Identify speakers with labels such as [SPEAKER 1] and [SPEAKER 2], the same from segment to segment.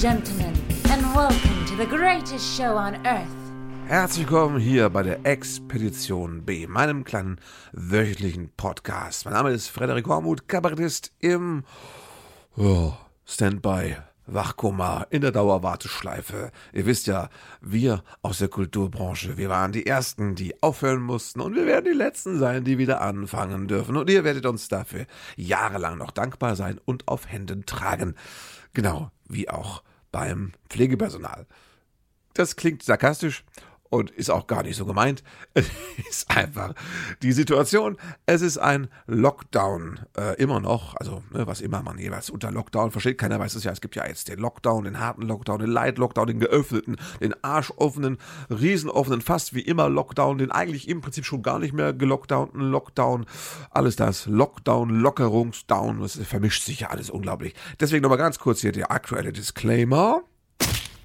[SPEAKER 1] gentlemen, and welcome to the greatest show on earth.
[SPEAKER 2] Herzlich willkommen hier bei der Expedition B, meinem kleinen wöchentlichen Podcast. Mein Name ist Frederik Hormuth, Kabarettist im oh, Standby Wachkoma in der Dauerwarteschleife. Ihr wisst ja, wir aus der Kulturbranche, wir waren die Ersten, die aufhören mussten und wir werden die Letzten sein, die wieder anfangen dürfen. Und ihr werdet uns dafür jahrelang noch dankbar sein und auf Händen tragen. Genau wie auch beim Pflegepersonal. Das klingt sarkastisch und ist auch gar nicht so gemeint. Es ist einfach die Situation. Es ist ein Lockdown äh, immer noch, also ne, was immer man jeweils unter Lockdown versteht. Keiner weiß es ja. Es gibt ja jetzt den Lockdown, den harten Lockdown, den Light Lockdown, den geöffneten, den arschoffenen, riesenoffenen, fast wie immer Lockdown, den eigentlich im Prinzip schon gar nicht mehr gelockdownten Lockdown. Alles das Lockdown, Lockerungsdown, das vermischt sich ja alles unglaublich. Deswegen nochmal ganz kurz hier der aktuelle Disclaimer.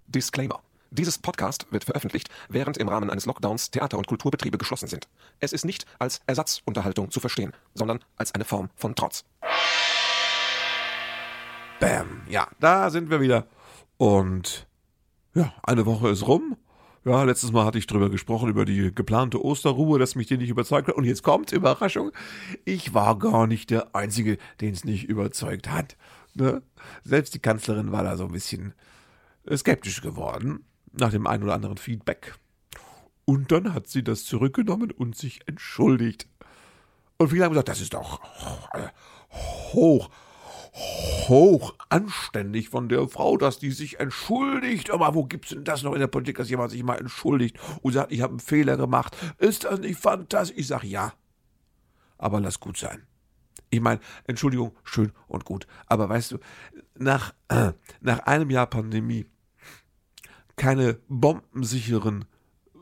[SPEAKER 3] Disclaimer. Dieses Podcast wird veröffentlicht, während im Rahmen eines Lockdowns Theater- und Kulturbetriebe geschlossen sind. Es ist nicht als Ersatzunterhaltung zu verstehen, sondern als eine Form von Trotz.
[SPEAKER 2] Bam. Ja, da sind wir wieder. Und ja, eine Woche ist rum. Ja, letztes Mal hatte ich drüber gesprochen, über die geplante Osterruhe, dass mich die nicht überzeugt hat. Und jetzt kommt, Überraschung, ich war gar nicht der Einzige, den es nicht überzeugt hat. Ne? Selbst die Kanzlerin war da so ein bisschen skeptisch geworden nach dem ein oder anderen Feedback. Und dann hat sie das zurückgenommen und sich entschuldigt. Und viele haben gesagt, das ist doch hoch, hoch anständig von der Frau, dass die sich entschuldigt. Aber wo gibt's denn das noch in der Politik, dass jemand sich mal entschuldigt und sagt, ich habe einen Fehler gemacht? Ist das nicht fantastisch? Ich sage ja. Aber lass gut sein. Ich meine, Entschuldigung, schön und gut. Aber weißt du, nach, äh, nach einem Jahr Pandemie keine bombensicheren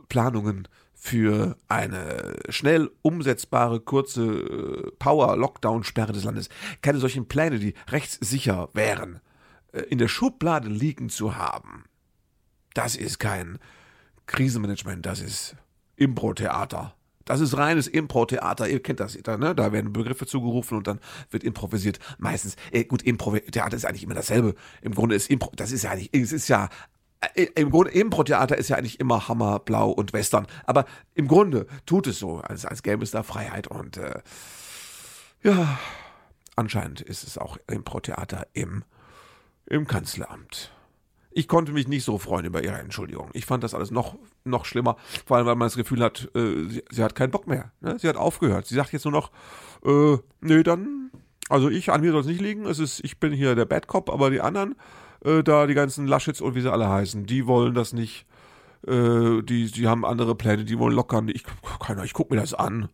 [SPEAKER 2] Planungen für eine schnell umsetzbare kurze äh, Power-Lockdown-Sperre des Landes, keine solchen Pläne, die rechtssicher wären, äh, in der Schublade liegen zu haben. Das ist kein Krisenmanagement, das ist Impro-Theater. Das ist reines Impro-Theater. Ihr kennt das, ne? Da werden Begriffe zugerufen und dann wird improvisiert. Meistens, äh, gut, Impro-Theater ist eigentlich immer dasselbe. Im Grunde ist Impro, das ist ja nicht, es ist ja im Grunde Impro-Theater ist ja eigentlich immer Hammer, Blau und Western. Aber im Grunde tut es so, als, als gäbe es da Freiheit. Und äh, ja, anscheinend ist es auch Impro-Theater im, im Kanzleramt. Ich konnte mich nicht so freuen über ihre Entschuldigung. Ich fand das alles noch, noch schlimmer, vor allem weil man das Gefühl hat, äh, sie, sie, hat keinen Bock mehr. Ne? Sie hat aufgehört. Sie sagt jetzt nur noch, äh, nee, dann, also ich, an mir soll es nicht liegen. Es ist, ich bin hier der Bad Cop, aber die anderen, äh, da die ganzen Laschets und wie sie alle heißen, die wollen das nicht. Äh, die, die haben andere Pläne, die wollen lockern. Ich, ich guck mir das an.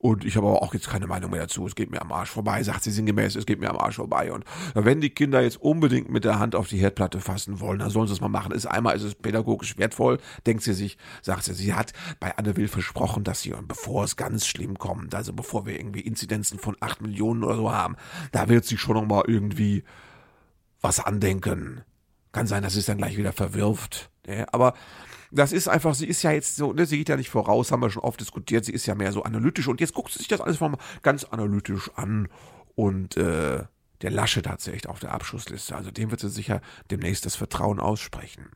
[SPEAKER 2] Und ich habe aber auch jetzt keine Meinung mehr dazu. Es geht mir am Arsch vorbei, sagt sie sinngemäß, es geht mir am Arsch vorbei. Und wenn die Kinder jetzt unbedingt mit der Hand auf die Herdplatte fassen wollen, dann sollen sie es mal machen. Ist einmal ist es pädagogisch wertvoll, denkt sie sich, sagt sie, sie hat bei Anne Will versprochen, dass sie, bevor es ganz schlimm kommt, also bevor wir irgendwie Inzidenzen von acht Millionen oder so haben, da wird sie schon nochmal irgendwie was andenken. Kann sein, dass sie es dann gleich wieder verwirft. Ja, aber das ist einfach, sie ist ja jetzt so, ne, sie geht ja nicht voraus, haben wir schon oft diskutiert, sie ist ja mehr so analytisch und jetzt guckt sie sich das alles mal ganz analytisch an und äh, der sie echt auf der Abschussliste. Also dem wird sie sicher demnächst das Vertrauen aussprechen.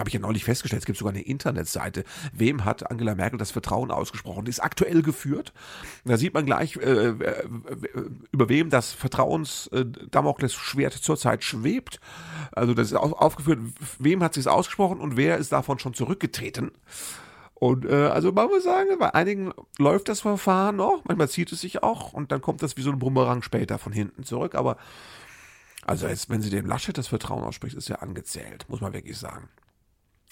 [SPEAKER 2] Habe ich ja neulich festgestellt, es gibt sogar eine Internetseite. Wem hat Angela Merkel das Vertrauen ausgesprochen? Die ist aktuell geführt. Da sieht man gleich, äh, äh, über wem das Vertrauens-Damoklesschwert äh, zurzeit schwebt. Also das ist aufgeführt, wem hat sie es ausgesprochen und wer ist davon schon zurückgetreten. Und äh, also man muss sagen, bei einigen läuft das Verfahren noch, manchmal zieht es sich auch und dann kommt das wie so ein Bumerang später von hinten zurück. Aber also jetzt, wenn sie dem Laschet das Vertrauen ausspricht, ist ja angezählt, muss man wirklich sagen.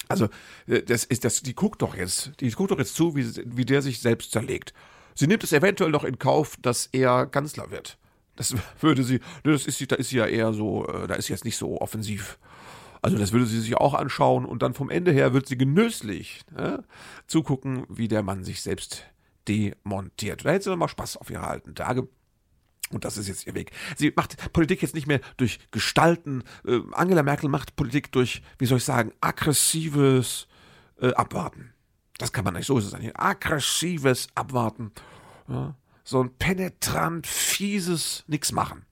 [SPEAKER 2] Also, äh, das ist das, die guckt doch jetzt, die guckt doch jetzt zu, wie, wie der sich selbst zerlegt. Sie nimmt es eventuell noch in Kauf, dass er Kanzler wird. Das würde sie, ne, das ist, da ist sie ja eher so, äh, da ist sie jetzt nicht so offensiv. Also das würde sie sich auch anschauen und dann vom Ende her wird sie genüsslich ne, zugucken, wie der Mann sich selbst demontiert. Da hätte sie mal Spaß auf ihre alten Tage. Und das ist jetzt ihr Weg. Sie macht Politik jetzt nicht mehr durch Gestalten. Äh, Angela Merkel macht Politik durch, wie soll ich sagen, aggressives äh, Abwarten. Das kann man nicht, so eigentlich. Aggressives Abwarten. Ja, so ein penetrant, fieses Nix machen.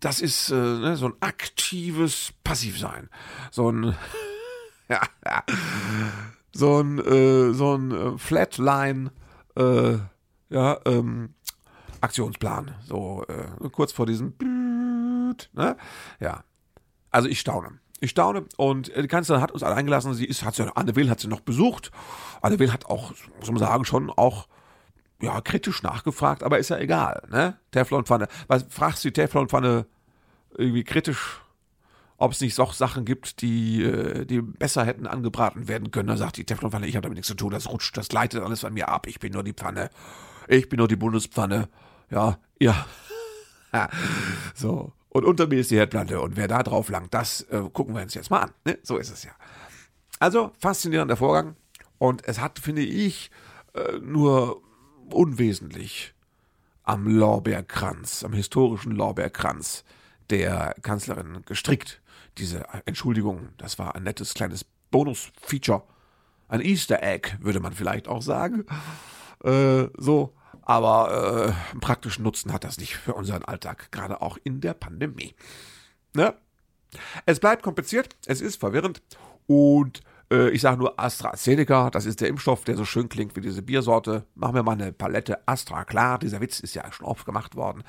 [SPEAKER 2] das ist äh, ne, so ein aktives Passivsein. So ein, so ein, äh, so ein äh, Flatline, äh, ja, ähm, Aktionsplan. So äh, kurz vor diesem, ne? ja. Also ich staune. Ich staune und äh, die Kanzlerin hat uns alle eingelassen. Sie ist, hat sie, Anne Will hat sie noch besucht. Anne Will hat auch, muss man sagen, schon auch ja, kritisch nachgefragt, aber ist ja egal, ne? Teflonpfanne. Was fragst du die Teflonpfanne irgendwie kritisch, ob es nicht so Sachen gibt, die, äh, die besser hätten angebraten werden können? Da sagt die Teflonpfanne, ich habe damit nichts zu tun, das rutscht, das gleitet alles an mir ab, ich bin nur die Pfanne. Ich bin nur die Bundespfanne. Ja, ja. so. Und unter mir ist die Herdplatte und wer da drauf langt, das äh, gucken wir uns jetzt mal an. Ne? So ist es ja. Also, faszinierender Vorgang. Und es hat, finde ich, äh, nur unwesentlich am Lorbeerkranz, am historischen Lorbeerkranz der Kanzlerin gestrickt. Diese Entschuldigung, das war ein nettes kleines Bonus-Feature. Ein Easter Egg, würde man vielleicht auch sagen. Äh, so, aber äh, praktischen Nutzen hat das nicht für unseren Alltag, gerade auch in der Pandemie. Ne? Es bleibt kompliziert, es ist verwirrend und äh, ich sage nur AstraZeneca, das ist der Impfstoff, der so schön klingt wie diese Biersorte. Machen wir mal eine Palette Astra, klar, dieser Witz ist ja schon oft gemacht worden.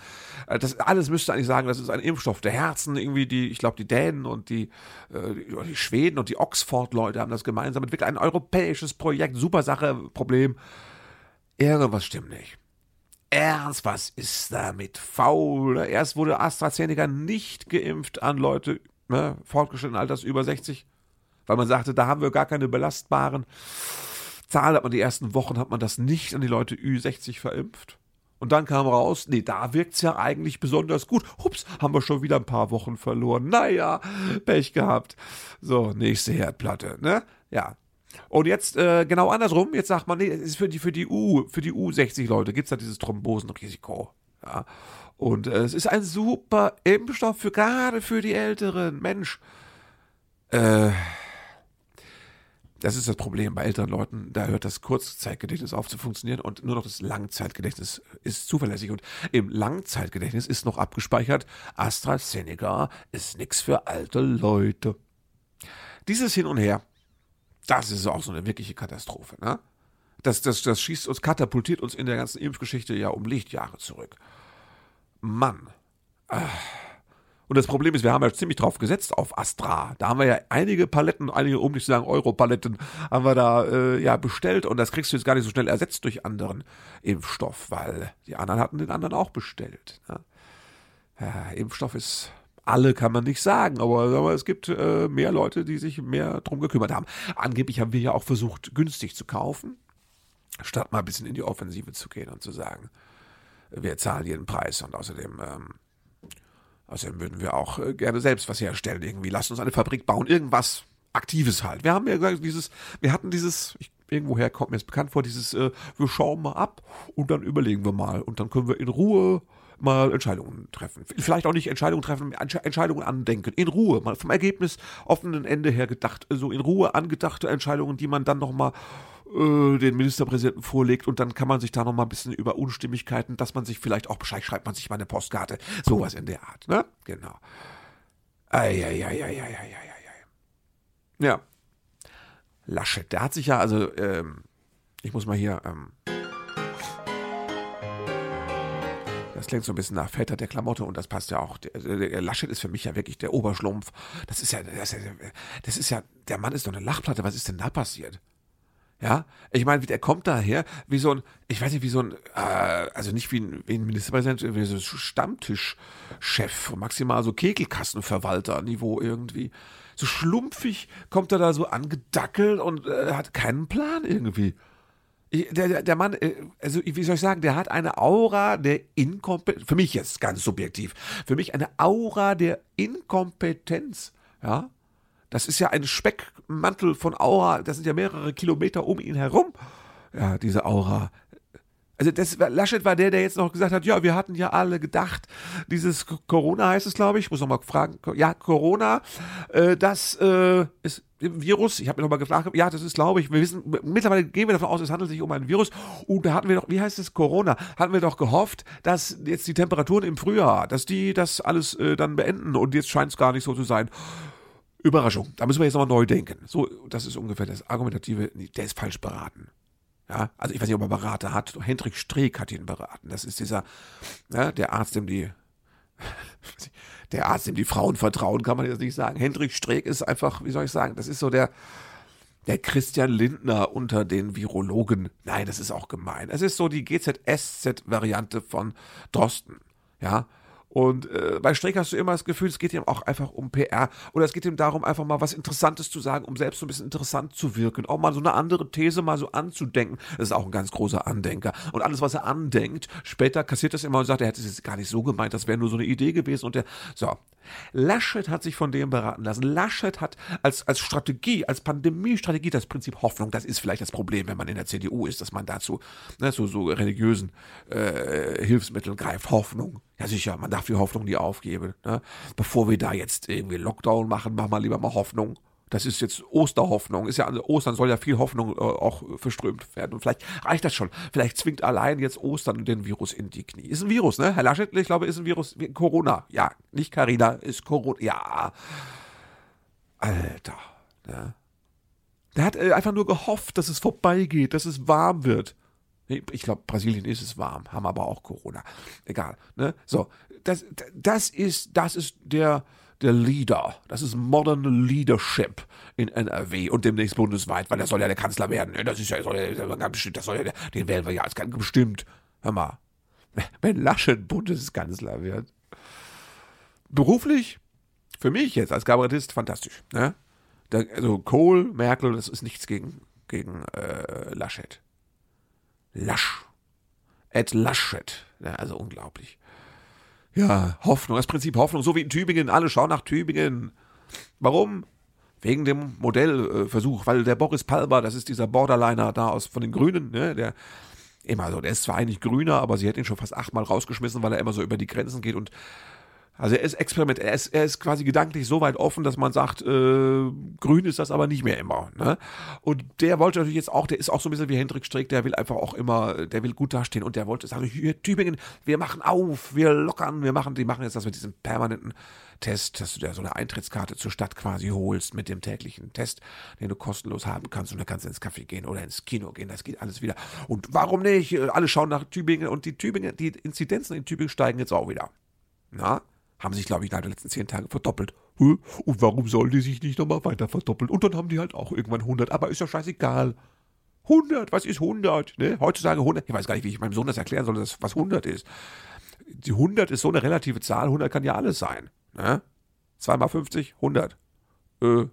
[SPEAKER 2] Äh, das alles müsste eigentlich sagen, das ist ein Impfstoff der Herzen, irgendwie die, ich glaube, die Dänen und die, äh, die Schweden und die Oxford-Leute haben das gemeinsam entwickelt. Ein europäisches Projekt, super Sache, Problem. Irgendwas stimmt nicht. Ernst, was ist damit faul? Erst wurde AstraZeneca nicht geimpft an Leute ne, fortgeschrittenen Alters über 60 weil man sagte, da haben wir gar keine belastbaren Zahlen. Hat man die ersten Wochen hat man das nicht an die Leute Ü60 verimpft. Und dann kam raus, nee, da wirkt's ja eigentlich besonders gut. Hups, haben wir schon wieder ein paar Wochen verloren. Naja, Pech gehabt. So, nächste Herdplatte, ne? Ja. Und jetzt äh, genau andersrum, jetzt sagt man, nee, es ist für die, für die U, für die U60-Leute gibt's da dieses Thrombosenrisiko. Ja. Und äh, es ist ein super Impfstoff für gerade für die Älteren. Mensch. Äh, das ist das Problem bei älteren Leuten. Da hört das Kurzzeitgedächtnis auf zu funktionieren und nur noch das Langzeitgedächtnis ist zuverlässig. Und im Langzeitgedächtnis ist noch abgespeichert, AstraZeneca ist nichts für alte Leute. Dieses Hin und Her, das ist auch so eine wirkliche Katastrophe. Ne? Das, das, das schießt uns, katapultiert uns in der ganzen Impfgeschichte ja um Lichtjahre zurück. Mann. Ah. Und das Problem ist, wir haben ja ziemlich drauf gesetzt auf Astra. Da haben wir ja einige Paletten, einige, um nicht zu sagen Euro-Paletten, haben wir da äh, ja bestellt und das kriegst du jetzt gar nicht so schnell ersetzt durch anderen Impfstoff, weil die anderen hatten den anderen auch bestellt. Ne? Ja, Impfstoff ist alle kann man nicht sagen, aber, aber es gibt äh, mehr Leute, die sich mehr drum gekümmert haben. Angeblich haben wir ja auch versucht, günstig zu kaufen, statt mal ein bisschen in die Offensive zu gehen und zu sagen, wir zahlen jeden Preis und außerdem ähm, Außerdem würden wir auch äh, gerne selbst was herstellen, irgendwie. Lass uns eine Fabrik bauen, irgendwas Aktives halt. Wir haben ja dieses, wir hatten dieses, ich, irgendwoher kommt mir jetzt bekannt vor, dieses, äh, wir schauen mal ab und dann überlegen wir mal. Und dann können wir in Ruhe mal Entscheidungen treffen. Vielleicht auch nicht Entscheidungen treffen, Entscheidungen andenken. In Ruhe, mal vom Ergebnis offenen Ende her gedacht. So also in Ruhe angedachte Entscheidungen, die man dann nochmal äh, den Ministerpräsidenten vorlegt und dann kann man sich da noch mal ein bisschen über Unstimmigkeiten, dass man sich vielleicht auch Bescheid schreibt, man sich mal eine Postkarte, sowas in der Art, ne? Genau. Eieieiei. Ja. Laschet, der hat sich ja, also, ähm, ich muss mal hier, ähm, das klingt so ein bisschen nach Väter der Klamotte und das passt ja auch. Der, Laschet ist für mich ja wirklich der Oberschlumpf. Das ist ja, das ist ja, das ist ja, der Mann ist doch eine Lachplatte. Was ist denn da passiert? Ja, ich meine, der kommt daher wie so ein, ich weiß nicht, wie so ein, äh, also nicht wie ein, wie ein Ministerpräsident, wie so ein Stammtischchef, maximal so Kegelkassenverwalter-Niveau irgendwie. So schlumpfig kommt er da so angedackelt und äh, hat keinen Plan irgendwie. Der, der Mann, äh, also wie soll ich sagen, der hat eine Aura der Inkompetenz, für mich jetzt ganz subjektiv, für mich eine Aura der Inkompetenz, ja. Das ist ja ein Speckmantel von Aura. Das sind ja mehrere Kilometer um ihn herum. Ja, diese Aura. Also das, Laschet war der, der jetzt noch gesagt hat, ja, wir hatten ja alle gedacht, dieses Corona heißt es, glaube ich, ich muss noch mal fragen, ja, Corona, äh, das äh, ist Virus, ich habe mir noch mal gefragt, ja, das ist, glaube ich, wir wissen, mittlerweile gehen wir davon aus, es handelt sich um ein Virus. Und da hatten wir doch, wie heißt es, Corona, hatten wir doch gehofft, dass jetzt die Temperaturen im Frühjahr, dass die das alles äh, dann beenden und jetzt scheint es gar nicht so zu sein. Überraschung, da müssen wir jetzt nochmal neu denken. So, das ist ungefähr das Argumentative, der ist falsch beraten. Ja, also ich weiß nicht, ob er Berater hat. Hendrik Streeck hat ihn beraten. Das ist dieser, ja, der Arzt, dem die, der Arzt, dem die Frauen vertrauen, kann man jetzt nicht sagen. Hendrik Streeck ist einfach, wie soll ich sagen, das ist so der, der Christian Lindner unter den Virologen. Nein, das ist auch gemein. Es ist so die GZSZ-Variante von Drosten. Ja, und äh, bei Streeck hast du immer das Gefühl, es geht ihm auch einfach um PR oder es geht ihm darum, einfach mal was Interessantes zu sagen, um selbst so ein bisschen interessant zu wirken, auch mal so eine andere These mal so anzudenken. Das ist auch ein ganz großer Andenker. Und alles, was er andenkt, später kassiert das immer und sagt, er hätte es jetzt gar nicht so gemeint, das wäre nur so eine Idee gewesen und der, so. Laschet hat sich von dem beraten lassen. Laschet hat als, als Strategie, als Pandemiestrategie das Prinzip Hoffnung, das ist vielleicht das Problem, wenn man in der CDU ist, dass man dazu ne, so, so religiösen äh, Hilfsmitteln greift. Hoffnung. Ja, sicher, man darf die Hoffnung nie aufgeben. Ne? Bevor wir da jetzt irgendwie Lockdown machen, machen wir lieber mal Hoffnung. Das ist jetzt Osterhoffnung. Ist ja Ostern soll ja viel Hoffnung äh, auch verströmt werden. Und vielleicht reicht das schon. Vielleicht zwingt allein jetzt Ostern den Virus in die Knie. Ist ein Virus, ne? Herr Laschet, ich glaube, ist ein Virus. Corona. Ja, nicht Carina, ist Corona. Ja. Alter. Ne? Der hat äh, einfach nur gehofft, dass es vorbeigeht, dass es warm wird. Ich glaube, Brasilien ist es warm, haben aber auch Corona. Egal. Ne? So, das, das ist, das ist der, der Leader. Das ist Modern Leadership in NRW und demnächst bundesweit, weil er soll ja der Kanzler werden. Das ist ja, soll ja ganz bestimmt, das soll ja, den wählen wir ja als ganz bestimmt. Hör mal, wenn Laschet Bundeskanzler wird. Beruflich, für mich jetzt als Kabarettist, fantastisch. Ne? Also Kohl, Merkel, das ist nichts gegen, gegen äh, Laschet. Lasch. Ed Laschet. Ja, also unglaublich. Ja, Hoffnung, das Prinzip Hoffnung, so wie in Tübingen, alle schauen nach Tübingen. Warum? Wegen dem Modellversuch, weil der Boris Palmer, das ist dieser Borderliner da aus von den Grünen, ne, der immer so, der ist zwar eigentlich grüner, aber sie hat ihn schon fast achtmal rausgeschmissen, weil er immer so über die Grenzen geht und also er ist Experiment, er ist, er ist quasi gedanklich so weit offen, dass man sagt, äh, grün ist das aber nicht mehr immer. Ne? Und der wollte natürlich jetzt auch, der ist auch so ein bisschen wie Hendrik Strick, der will einfach auch immer, der will gut dastehen und der wollte sagen, hier Tübingen, wir machen auf, wir lockern, wir machen, die machen jetzt das mit diesem permanenten Test, dass du dir so eine Eintrittskarte zur Stadt quasi holst mit dem täglichen Test, den du kostenlos haben kannst und dann kannst du ins Café gehen oder ins Kino gehen, das geht alles wieder. Und warum nicht? Alle schauen nach Tübingen und die Tübingen, die Inzidenzen in Tübingen steigen jetzt auch wieder. Na? Haben sich, glaube ich, innerhalb der letzten zehn Tage verdoppelt. Und warum sollen die sich nicht nochmal weiter verdoppeln? Und dann haben die halt auch irgendwann 100. Aber ist ja scheißegal. 100, was ist 100? Ne? Heutzutage 100. Ich weiß gar nicht, wie ich meinem Sohn das erklären soll, was 100 ist. Die 100 ist so eine relative Zahl. 100 kann ja alles sein. Ne? 2 mal 50, 100. Äh,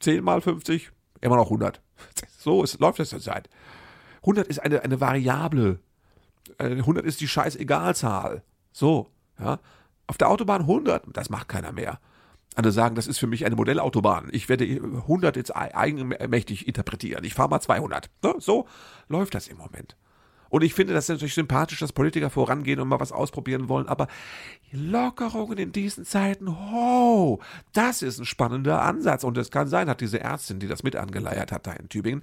[SPEAKER 2] 10 mal 50, immer noch 100. So ist, läuft das zurzeit. 100 ist eine, eine Variable. 100 äh, ist die Scheißegalzahl. So, ja. Auf der Autobahn 100, das macht keiner mehr. Andere sagen, das ist für mich eine Modellautobahn. Ich werde 100 jetzt eigenmächtig interpretieren. Ich fahre mal 200. Ne? So läuft das im Moment. Und ich finde das natürlich sympathisch, dass Politiker vorangehen und mal was ausprobieren wollen, aber Lockerungen in diesen Zeiten, ho, das ist ein spannender Ansatz. Und es kann sein, hat diese Ärztin, die das mit angeleiert hat da in Tübingen,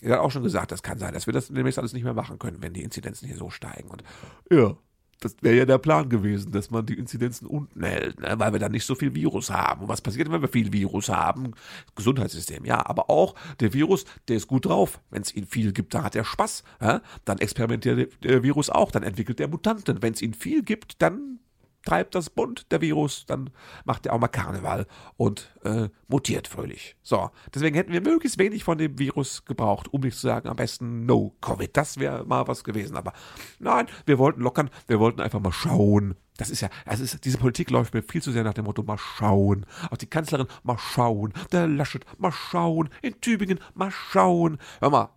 [SPEAKER 2] die hat auch schon gesagt, das kann sein, dass wir das demnächst alles nicht mehr machen können, wenn die Inzidenzen hier so steigen. Und ja, das wäre ja der Plan gewesen, dass man die Inzidenzen unten hält, ne? weil wir dann nicht so viel Virus haben. Und was passiert, wenn wir viel Virus haben? Gesundheitssystem, ja, aber auch der Virus, der ist gut drauf. Wenn es ihn viel gibt, da hat er Spaß. Ja? Dann experimentiert der Virus auch, dann entwickelt er Mutanten. Wenn es ihn viel gibt, dann treibt das bunt, der Virus, dann macht er auch mal Karneval und äh, mutiert fröhlich. So, deswegen hätten wir möglichst wenig von dem Virus gebraucht, um nicht zu sagen, am besten No Covid. Das wäre mal was gewesen. Aber nein, wir wollten lockern, wir wollten einfach mal schauen. Das ist ja, das ist, diese Politik läuft mir viel zu sehr nach dem Motto, mal schauen. Auch die Kanzlerin, mal schauen. Der Laschet, mal schauen. In Tübingen, mal schauen. Hör mal,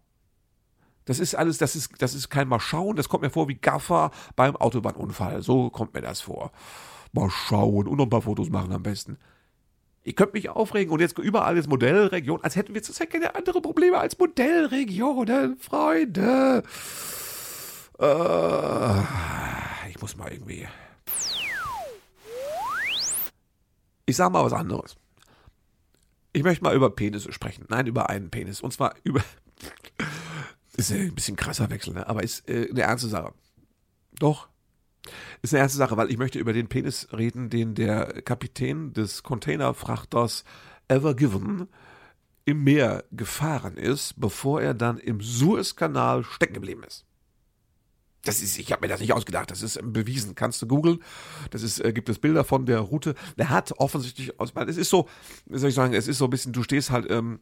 [SPEAKER 2] das ist alles, das ist, das ist kein Mal schauen, das kommt mir vor wie Gaffer beim Autobahnunfall. So kommt mir das vor. Mal schauen und noch ein paar Fotos machen am besten. Ihr könnt mich aufregen und jetzt überall ist Modellregion, als hätten wir zurzeit keine andere Probleme als Modellregionen, Freunde. Äh, ich muss mal irgendwie. Ich sag mal was anderes. Ich möchte mal über Penisse sprechen. Nein, über einen Penis. Und zwar über. Ist ein bisschen krasser Wechsel, ne? aber ist äh, eine ernste Sache. Doch. Ist eine ernste Sache, weil ich möchte über den Penis reden, den der Kapitän des Containerfrachters Ever Given im Meer gefahren ist, bevor er dann im Suezkanal stecken geblieben ist. Das ist, ich habe mir das nicht ausgedacht, das ist bewiesen. Kannst du googeln? Das ist, äh, gibt es Bilder von der Route. Der hat offensichtlich, es ist so, wie soll ich sagen, es ist so ein bisschen, du stehst halt ähm,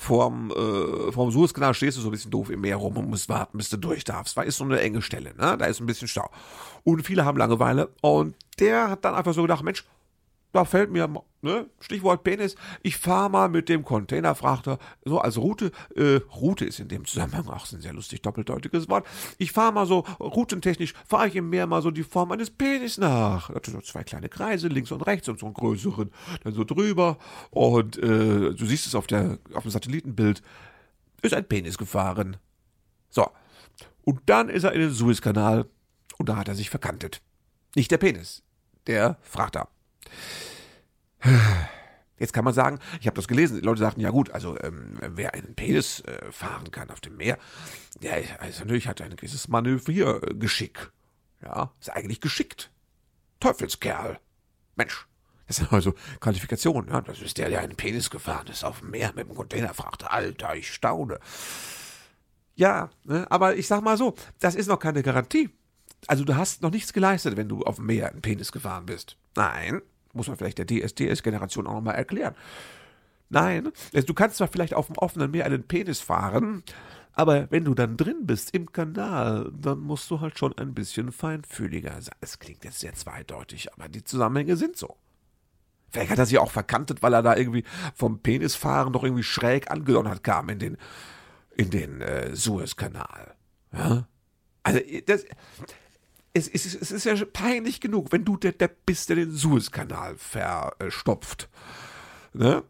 [SPEAKER 2] vorm, äh, vorm Suezkanal, stehst du so ein bisschen doof im Meer rum und musst warten, bis du durch darfst, weil ist so eine enge Stelle, ne? Da ist ein bisschen Stau. Und viele haben Langeweile und der hat dann einfach so gedacht, Mensch, da fällt mir, ne, Stichwort Penis, ich fahre mal mit dem Containerfrachter, so als Route, äh, Route ist in dem Zusammenhang auch ein sehr lustig doppeldeutiges Wort, ich fahre mal so, routentechnisch, fahre ich im Meer mal so die Form eines Penis nach. Da so zwei kleine Kreise, links und rechts und so einen größeren, dann so drüber und äh, du siehst es auf, der, auf dem Satellitenbild, ist ein Penis gefahren. So, und dann ist er in den Suezkanal und da hat er sich verkantet. Nicht der Penis, der Frachter. Jetzt kann man sagen, ich habe das gelesen, die Leute sagten, ja gut, also ähm, wer einen Penis äh, fahren kann auf dem Meer, der also natürlich hat ein gewisses Manövriergeschick. Ja, ist eigentlich geschickt. Teufelskerl. Mensch, das sind also Qualifikationen. Ja, das ist der, der einen Penis gefahren ist auf dem Meer mit dem Containerfrachter. Alter, ich staune. Ja, ne, aber ich sag mal so, das ist noch keine Garantie. Also du hast noch nichts geleistet, wenn du auf dem Meer einen Penis gefahren bist. Nein, muss man vielleicht der DSDS-Generation auch nochmal erklären. Nein, also du kannst zwar vielleicht auf dem offenen Meer einen Penis fahren, aber wenn du dann drin bist im Kanal, dann musst du halt schon ein bisschen feinfühliger sein. Es klingt jetzt sehr zweideutig, aber die Zusammenhänge sind so. Vielleicht hat er sich auch verkantet, weil er da irgendwie vom Penisfahren doch irgendwie schräg angedonnert kam in den, in den äh, Suezkanal. Ja? Also, das, es, es, es ist ja peinlich genug, wenn du der Depp bist, der den Suezkanal verstopft. Ne?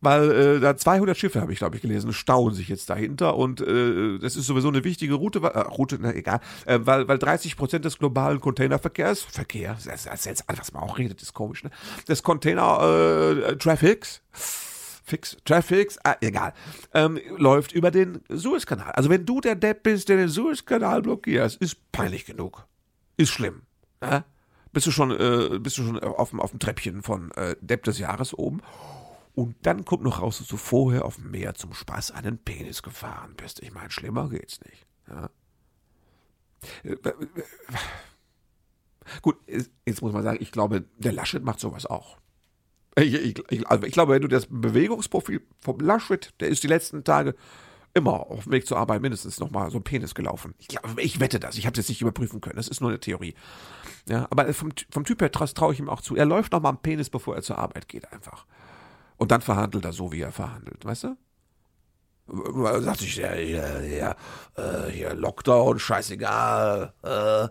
[SPEAKER 2] Weil äh, da 200 Schiffe, habe ich glaube ich gelesen, stauen sich jetzt dahinter und äh, das ist sowieso eine wichtige Route, äh, Route, na egal, äh, weil, weil 30 Prozent des globalen Containerverkehrs, Verkehr, das, das jetzt was man auch redet, ist komisch, ne? Des Container äh, Fix, Traffics, ah, egal, ähm, läuft über den Suezkanal. Also wenn du der Depp bist, der den Suezkanal blockierst, ist peinlich genug ist schlimm. Ne? Bist du schon, äh, bist du schon auf, auf dem Treppchen von äh, Depp des Jahres oben. Und dann kommt noch raus, dass du vorher auf dem Meer zum Spaß einen Penis gefahren bist. Ich meine, schlimmer geht's nicht. Ja? Äh, Gut, jetzt muss man sagen, ich glaube, der Laschet macht sowas auch. Ich, ich, ich, also ich glaube, wenn du das Bewegungsprofil vom Laschet, der ist die letzten Tage immer auf dem Weg zur Arbeit mindestens nochmal so ein Penis gelaufen. Ich, glaub, ich wette das. Ich habe es jetzt nicht überprüfen können. Das ist nur eine Theorie. Ja, aber vom, vom Typ her traue ich ihm auch zu. Er läuft nochmal am Penis, bevor er zur Arbeit geht, einfach. Und dann verhandelt er so, wie er verhandelt, weißt du? Sagt sich, ja, ja, ja, äh, hier Lockdown, scheißegal, äh,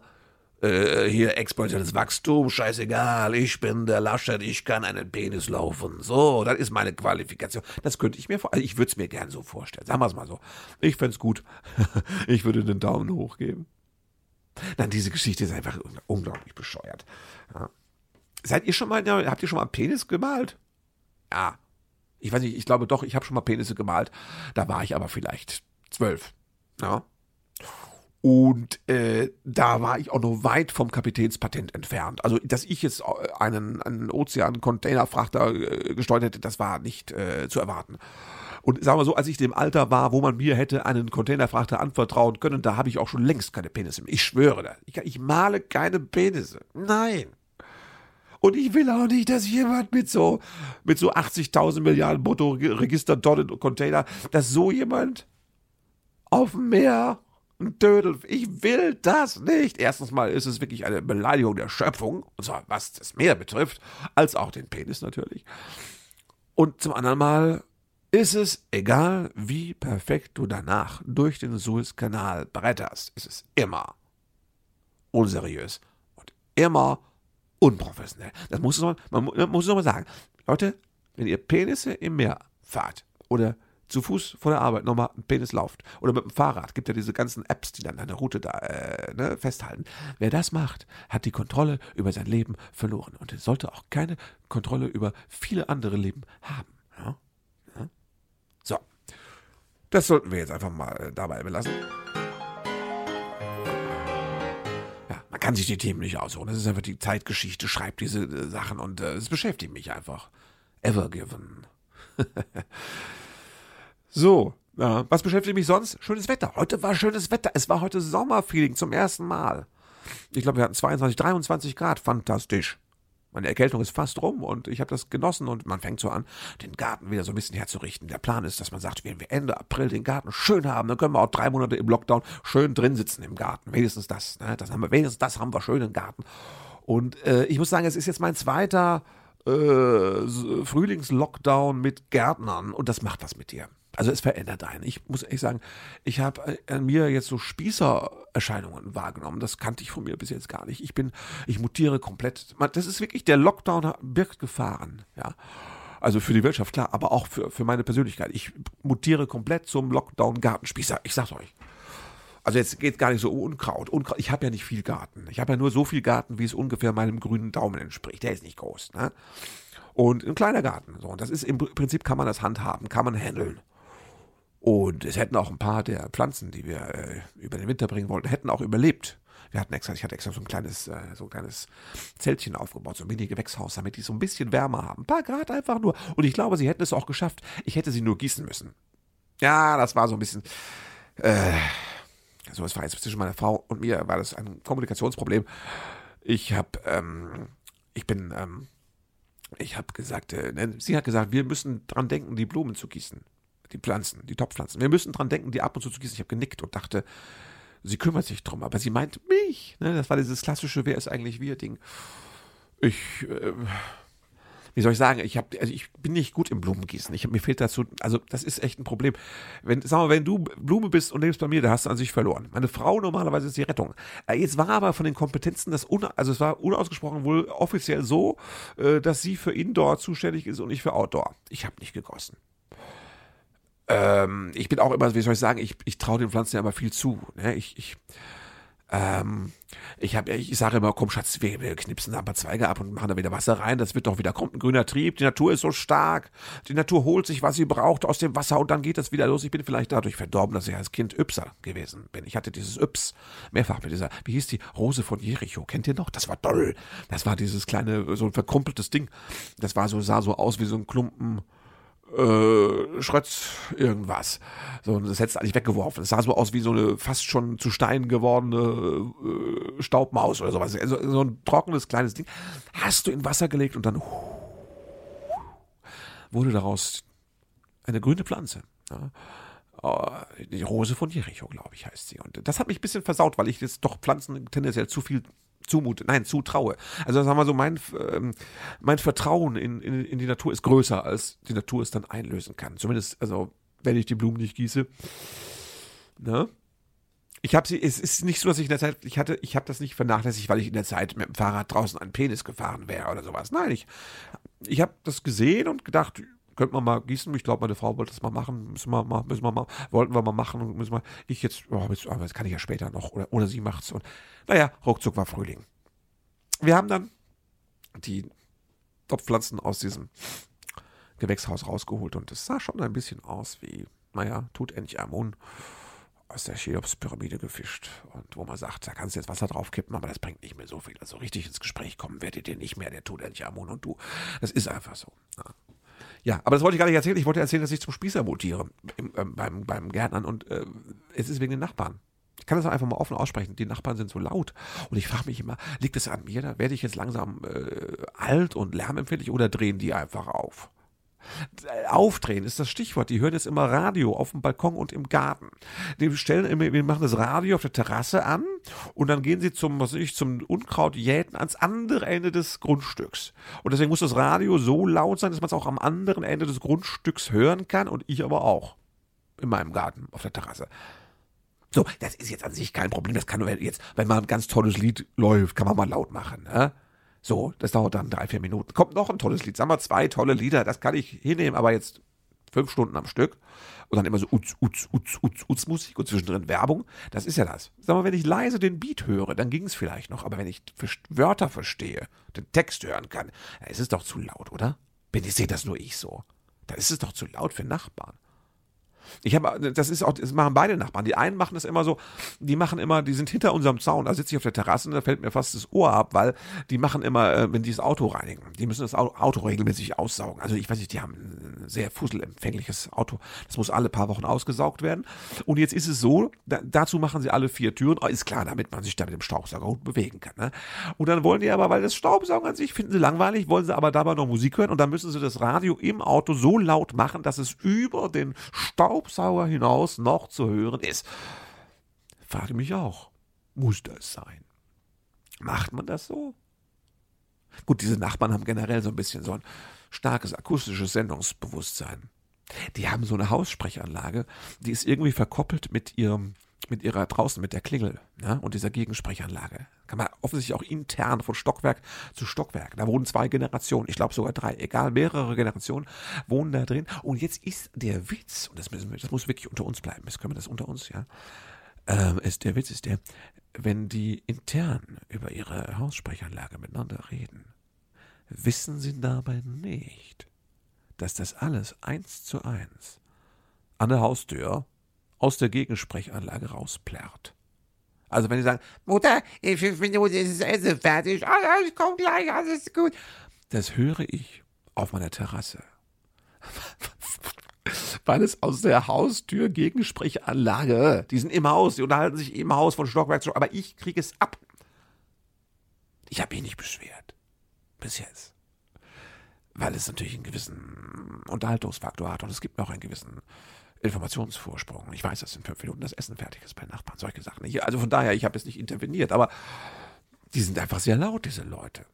[SPEAKER 2] äh, hier exponentielles Wachstum, scheißegal, ich bin der Laschet, ich kann einen Penis laufen. So, das ist meine Qualifikation. Das könnte ich mir vor, also ich würde es mir gern so vorstellen. Sagen wir es mal so. Ich fände es gut. ich würde den Daumen hoch geben. Nein, diese Geschichte ist einfach unglaublich bescheuert. Ja. Seid ihr schon mal, habt ihr schon mal einen Penis gemalt? Ja. Ich weiß nicht, ich glaube doch, ich habe schon mal Penisse gemalt. Da war ich aber vielleicht zwölf. Ja. Und äh, da war ich auch noch weit vom Kapitänspatent entfernt. Also, dass ich jetzt äh, einen, einen Ozean-Containerfrachter äh, gesteuert hätte, das war nicht äh, zu erwarten. Und sagen wir so, als ich dem Alter war, wo man mir hätte einen Containerfrachter anvertrauen können, da habe ich auch schon längst keine Penisse mehr. Ich schwöre das. Ich, ich male keine Penisse. Nein. Und ich will auch nicht, dass jemand mit so, mit so 80.000 Milliarden Bruttoregister Tonnen Container, dass so jemand auf dem Meer ein Dödel. Ich will das nicht. Erstens mal ist es wirklich eine Beleidigung der Schöpfung, und zwar was das Meer betrifft, als auch den Penis natürlich. Und zum anderen mal ist es egal, wie perfekt du danach durch den Suezkanal bretterst, ist es immer unseriös und immer unprofessionell. Das muss man, man muss es mal sagen. Leute, wenn ihr Penisse im Meer fahrt oder zu Fuß vor der Arbeit nochmal einen Penis lauft. Oder mit dem Fahrrad. Gibt ja diese ganzen Apps, die dann eine Route da äh, ne, festhalten. Wer das macht, hat die Kontrolle über sein Leben verloren. Und sollte auch keine Kontrolle über viele andere Leben haben. Ja? Ja? So. Das sollten wir jetzt einfach mal äh, dabei belassen. Man kann sich die Themen nicht aussuchen. Das ist einfach die Zeitgeschichte, schreibt diese äh, Sachen und äh, es beschäftigt mich einfach. Ever given. so, äh, was beschäftigt mich sonst? Schönes Wetter. Heute war schönes Wetter. Es war heute Sommerfeeling zum ersten Mal. Ich glaube, wir hatten 22, 23 Grad. Fantastisch. Meine Erkältung ist fast rum und ich habe das genossen und man fängt so an, den Garten wieder so ein bisschen herzurichten. Der Plan ist, dass man sagt, wenn wir Ende April den Garten schön haben, dann können wir auch drei Monate im Lockdown schön drin sitzen im Garten. Wenigstens das. Ne? das haben wir, wenigstens das haben wir schön im Garten. Und äh, ich muss sagen, es ist jetzt mein zweiter äh, Frühlingslockdown mit Gärtnern und das macht was mit dir. Also es verändert einen. Ich muss ehrlich sagen, ich habe an mir jetzt so Spießererscheinungen wahrgenommen. Das kannte ich von mir bis jetzt gar nicht. Ich bin, ich mutiere komplett. Das ist wirklich, der Lockdown birgt Gefahren, ja. Also für die Wirtschaft, klar, aber auch für, für meine Persönlichkeit. Ich mutiere komplett zum Lockdown-Gartenspießer. Ich sag's euch. Also jetzt geht gar nicht so um Unkraut. Unkraut ich habe ja nicht viel Garten. Ich habe ja nur so viel Garten, wie es ungefähr meinem grünen Daumen entspricht. Der ist nicht groß. Ne? Und ein kleiner Garten. So. Und das ist im Prinzip kann man das handhaben, kann man handeln. Und es hätten auch ein paar der Pflanzen, die wir äh, über den Winter bringen wollten, hätten auch überlebt. Wir hatten extra, ich hatte extra so ein kleines, äh, so ein kleines Zeltchen aufgebaut, so ein Mini-Gewächshaus, damit die so ein bisschen wärmer haben. Ein paar Grad einfach nur. Und ich glaube, sie hätten es auch geschafft. Ich hätte sie nur gießen müssen. Ja, das war so ein bisschen. Äh, also es war jetzt zwischen meiner Frau und mir, war das ein Kommunikationsproblem. Ich habe, ähm, ich bin, ähm, ich habe gesagt, äh, ne, sie hat gesagt, wir müssen dran denken, die Blumen zu gießen. Die Pflanzen, die Topfpflanzen. Wir müssen dran denken, die ab und zu zu gießen. Ich habe genickt und dachte, sie kümmert sich drum, aber sie meint mich. Ne? Das war dieses klassische, wer ist eigentlich wir Ding. Ich, äh, wie soll ich sagen, ich habe, also ich bin nicht gut im Blumengießen. Ich, mir fehlt dazu, also das ist echt ein Problem. Wenn, sag mal, wenn du Blume bist und lebst bei mir, da hast du an sich verloren. Meine Frau normalerweise ist die Rettung. Äh, jetzt war aber von den Kompetenzen das, un, also es war unausgesprochen wohl offiziell so, äh, dass sie für Indoor zuständig ist und ich für Outdoor. Ich habe nicht gegossen. Ähm, ich bin auch immer, wie soll ich sagen, ich, ich traue den Pflanzen ja immer viel zu. Ne? Ich, ich, ähm, ich habe, ich sage immer, komm Schatz, wir, wir knipsen da ein paar Zweige ab und machen da wieder Wasser rein. Das wird doch wieder, kommt ein grüner Trieb. Die Natur ist so stark. Die Natur holt sich, was sie braucht aus dem Wasser und dann geht das wieder los. Ich bin vielleicht dadurch verdorben, dass ich als Kind Ypser gewesen bin. Ich hatte dieses Yps mehrfach mit dieser, wie hieß die, Rose von Jericho. Kennt ihr noch? Das war toll. Das war dieses kleine, so ein verkrumpeltes Ding. Das war so, sah so aus wie so ein Klumpen, äh, Schrötz irgendwas. So, und das hättest du eigentlich weggeworfen. Es sah so aus wie so eine fast schon zu Stein gewordene äh, Staubmaus oder sowas. Also so ein trockenes kleines Ding. Hast du in Wasser gelegt und dann wurde daraus eine grüne Pflanze. Ja. Oh, die Rose von Jericho, glaube ich, heißt sie. Und das hat mich ein bisschen versaut, weil ich jetzt doch Pflanzen tendenziell zu viel zumute, nein, zutraue. Also sagen wir so, mein, ähm, mein Vertrauen in, in, in die Natur ist größer, als die Natur es dann einlösen kann. Zumindest, also wenn ich die Blumen nicht gieße. Ne? Ich habe sie, es ist nicht so, dass ich in der Zeit, ich hatte, ich habe das nicht vernachlässigt, weil ich in der Zeit mit dem Fahrrad draußen an Penis gefahren wäre oder sowas. Nein, ich, ich habe das gesehen und gedacht, könnte man mal gießen. Ich glaube, meine Frau wollte das mal machen. Müssen wir mal, müssen wir mal, wollten wir mal machen. Müssen wir, ich jetzt, oh, oh, das kann ich ja später noch. Oder, oder sie macht's. Und naja, ruckzuck war Frühling. Wir haben dann die Topfpflanzen aus diesem Gewächshaus rausgeholt und es sah schon ein bisschen aus wie, naja, tut endlich Amun aus der Cheops-Pyramide gefischt und wo man sagt, da kannst du jetzt Wasser draufkippen, aber das bringt nicht mehr so viel. Also richtig ins Gespräch kommen werdet ihr nicht mehr, der tut endlich Amun und du. Das ist einfach so. Ja. Ja, aber das wollte ich gar nicht erzählen. Ich wollte erzählen, dass ich zum Spießer mutiere im, ähm, beim, beim Gärtnern und äh, es ist wegen den Nachbarn. Ich kann das einfach mal offen aussprechen. Die Nachbarn sind so laut. Und ich frage mich immer, liegt es an mir? Da werde ich jetzt langsam äh, alt und lärmempfindlich oder drehen die einfach auf? Aufdrehen ist das Stichwort. Die hören jetzt immer Radio auf dem Balkon und im Garten. Die stellen wir machen das Radio auf der Terrasse an und dann gehen sie zum, was weiß ich, zum Unkrautjäten ans andere Ende des Grundstücks. Und deswegen muss das Radio so laut sein, dass man es auch am anderen Ende des Grundstücks hören kann und ich aber auch. In meinem Garten auf der Terrasse. So, das ist jetzt an sich kein Problem. Das kann jetzt, wenn mal ein ganz tolles Lied läuft, kann man mal laut machen. Ne? So, das dauert dann drei, vier Minuten. Kommt noch ein tolles Lied. Sagen wir zwei tolle Lieder, das kann ich hinnehmen, aber jetzt Fünf Stunden am Stück. Und dann immer so Utz, Utz, Utz, Utz, Utz Musik und zwischendrin Werbung. Das ist ja das. Sag mal, wenn ich leise den Beat höre, dann ging es vielleicht noch. Aber wenn ich Wörter verstehe, den Text hören kann, dann ist es doch zu laut, oder? Bin ich sehe das nur ich so. Dann ist es doch zu laut für Nachbarn. Ich habe, das ist auch, das machen beide Nachbarn. Die einen machen es immer so, die machen immer, die sind hinter unserem Zaun. Da sitze ich auf der Terrasse und da fällt mir fast das Ohr ab, weil die machen immer, äh, wenn die das Auto reinigen, die müssen das Auto regelmäßig aussaugen. Also ich weiß nicht, die haben ein sehr fusselempfängliches Auto. Das muss alle paar Wochen ausgesaugt werden. Und jetzt ist es so, da, dazu machen sie alle vier Türen. Oh, ist klar, damit man sich da mit dem Staubsauger gut bewegen kann. Ne? Und dann wollen die aber, weil das Staubsaugen an sich finden sie langweilig, wollen sie aber dabei noch Musik hören und dann müssen sie das Radio im Auto so laut machen, dass es über den Staub Staubsauger hinaus noch zu hören ist. Frage mich auch, muss das sein? Macht man das so? Gut, diese Nachbarn haben generell so ein bisschen so ein starkes akustisches Sendungsbewusstsein. Die haben so eine Haussprechanlage, die ist irgendwie verkoppelt mit ihrem mit ihrer draußen mit der Klingel ne, und dieser Gegensprechanlage. Kann man offensichtlich auch intern von Stockwerk zu Stockwerk. Da wohnen zwei Generationen, ich glaube sogar drei, egal, mehrere Generationen wohnen da drin. Und jetzt ist der Witz, und das, müssen wir, das muss wirklich unter uns bleiben, jetzt können wir das unter uns, ja. Ähm, ist, der Witz ist der, wenn die intern über ihre Haussprechanlage miteinander reden, wissen sie dabei nicht, dass das alles eins zu eins an der Haustür aus der Gegensprechanlage rausplärrt. Also wenn die sagen, Mutter, in fünf Minuten ist das Essen fertig, ah, ich komme gleich, alles gut. Das höre ich auf meiner Terrasse. Weil es aus der Haustür Gegensprechanlage, die sind im Haus, die unterhalten sich im Haus von Stockwerk zu, aber ich kriege es ab. Ich habe mich nicht beschwert. Bis jetzt. Weil es natürlich einen gewissen Unterhaltungsfaktor hat und es gibt noch einen gewissen Informationsvorsprung. Ich weiß, dass in fünf Minuten das Essen fertig ist bei Nachbarn, solche Sachen. Ich, also von daher, ich habe jetzt nicht interveniert, aber die sind einfach sehr laut, diese Leute.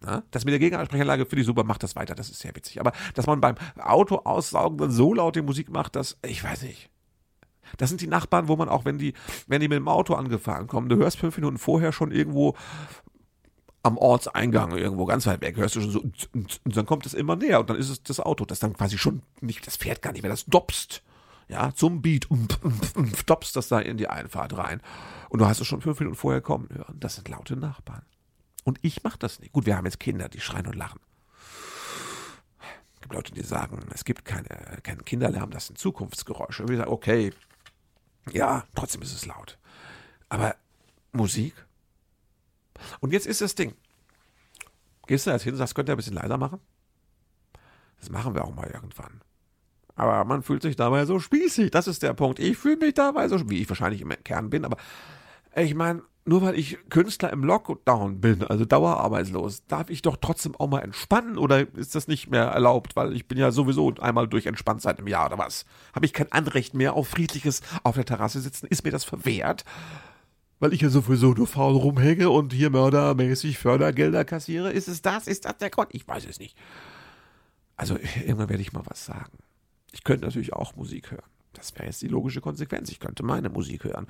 [SPEAKER 2] Na? Das mit der Gegenansprechanlage finde ich super, macht das weiter, das ist sehr witzig. Aber dass man beim Auto aussaugen dann so laut die Musik macht, das, ich weiß nicht. Das sind die Nachbarn, wo man auch, wenn die, wenn die mit dem Auto angefahren kommen, du hörst fünf Minuten vorher schon irgendwo am Ortseingang irgendwo ganz weit weg, hörst du schon so, und, und, und dann kommt es immer näher und dann ist es das Auto, das dann quasi schon nicht, das fährt gar nicht mehr, das dopst ja, zum Beat, und stoppst das da in die Einfahrt rein. Und du hast es schon fünf Minuten vorher kommen hören. Das sind laute Nachbarn. Und ich mache das nicht. Gut, wir haben jetzt Kinder, die schreien und lachen. Es gibt Leute, die sagen, es gibt keine, keinen Kinderlärm, das sind Zukunftsgeräusche. Und wir sagen, okay, ja, trotzdem ist es laut. Aber Musik? Und jetzt ist das Ding. Gehst du jetzt hin und sagst, könnt ihr ein bisschen leiser machen? Das machen wir auch mal irgendwann. Aber man fühlt sich dabei so spießig. Das ist der Punkt. Ich fühle mich dabei so, wie ich wahrscheinlich im Kern bin. Aber ich meine, nur weil ich Künstler im Lockdown bin, also dauerarbeitslos, darf ich doch trotzdem auch mal entspannen oder ist das nicht mehr erlaubt, weil ich bin ja sowieso einmal durch Entspanntheit im Jahr oder was? Habe ich kein Anrecht mehr auf friedliches auf der Terrasse sitzen? Ist mir das verwehrt? Weil ich ja sowieso nur faul rumhänge und hier mördermäßig Fördergelder kassiere? Ist es das? Ist das der Grund? Ich weiß es nicht. Also irgendwann werde ich mal was sagen. Ich könnte natürlich auch Musik hören. Das wäre jetzt die logische Konsequenz. Ich könnte meine Musik hören.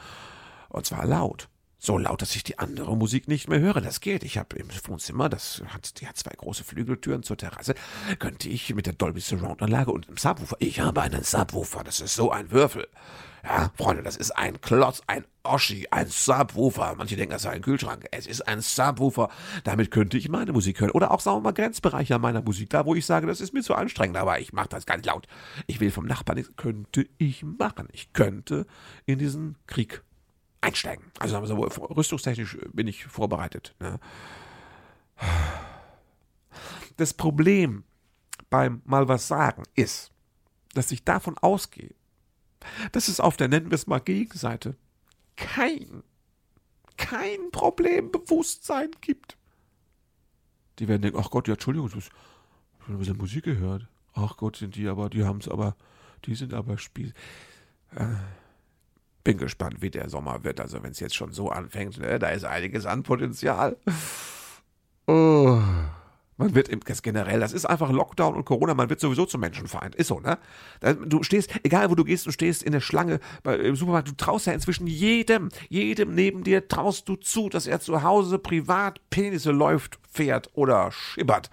[SPEAKER 2] Und zwar laut. So laut, dass ich die andere Musik nicht mehr höre. Das geht. Ich habe im Wohnzimmer, das hat, die hat zwei große Flügeltüren zur Terrasse, könnte ich mit der Dolby Surround Anlage und einem Subwoofer. Ich habe einen Subwoofer. Das ist so ein Würfel. Ja, Freunde, das ist ein Klotz, ein Oschi, ein Subwoofer. Manche denken, das sei ein Kühlschrank. Es ist ein Subwoofer. Damit könnte ich meine Musik hören. Oder auch, sagen wir mal, Grenzbereiche meiner Musik. Da, wo ich sage, das ist mir zu anstrengend, aber ich mache das ganz laut. Ich will vom Nachbarn nichts. Könnte ich machen. Ich könnte in diesen Krieg einsteigen. Also, sagen rüstungstechnisch bin ich vorbereitet. Ne? Das Problem beim mal was sagen ist, dass ich davon ausgehe, dass es auf der, nennen wir es mal, Gegenseite kein, kein Problembewusstsein gibt. Die werden denken, ach Gott, ja, Entschuldigung, ich habe ein bisschen Musik gehört. Ach Gott, sind die aber, die haben es aber, die sind aber Spiel. Äh, bin gespannt, wie der Sommer wird. Also wenn es jetzt schon so anfängt, ne, da ist einiges an Potenzial. Oh. Man wird im, das generell, das ist einfach Lockdown und Corona, man wird sowieso zum Menschenfeind. Ist so, ne? Du stehst, egal wo du gehst, du stehst in der Schlange bei, im Supermarkt, du traust ja inzwischen jedem, jedem neben dir traust du zu, dass er zu Hause privat Penisse läuft, fährt oder schibbert.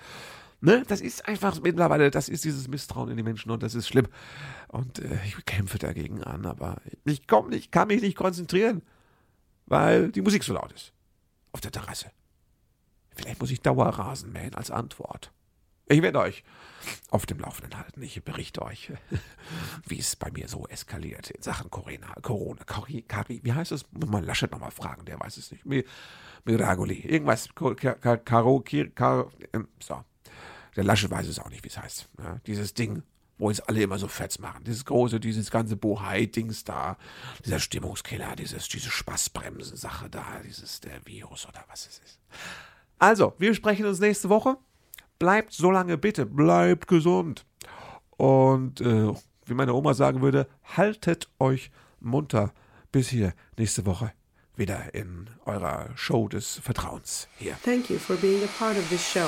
[SPEAKER 2] Ne? Das ist einfach mittlerweile, das ist dieses Misstrauen in die Menschen und das ist schlimm. Und äh, ich kämpfe dagegen an, aber ich, komm, ich kann mich nicht konzentrieren, weil die Musik so laut ist. Auf der Terrasse. Vielleicht muss ich Dauerrasen mähen als Antwort. Ich werde euch auf dem Laufenden halten. Ich berichte euch, wie es bei mir so eskaliert in Sachen Corona. Corona, Kari, Kari, wie heißt es? Muss man Laschet nochmal fragen, der weiß es nicht. Miragoli, irgendwas, Karo, Karo, ähm, so. Der Laschet weiß es auch nicht, wie es heißt. Ja, dieses Ding, wo es alle immer so fetz machen. Dieses große, dieses ganze Bohai-Dings da, dieser Stimmungskiller, dieses, diese Spaßbremsen-Sache da, dieses, der Virus oder was es ist. Also, wir sprechen uns nächste Woche. Bleibt so lange bitte, bleibt gesund. Und äh, wie meine Oma sagen würde, haltet euch munter bis hier nächste Woche wieder in eurer Show des Vertrauens hier.
[SPEAKER 4] Thank you for being a part of this show.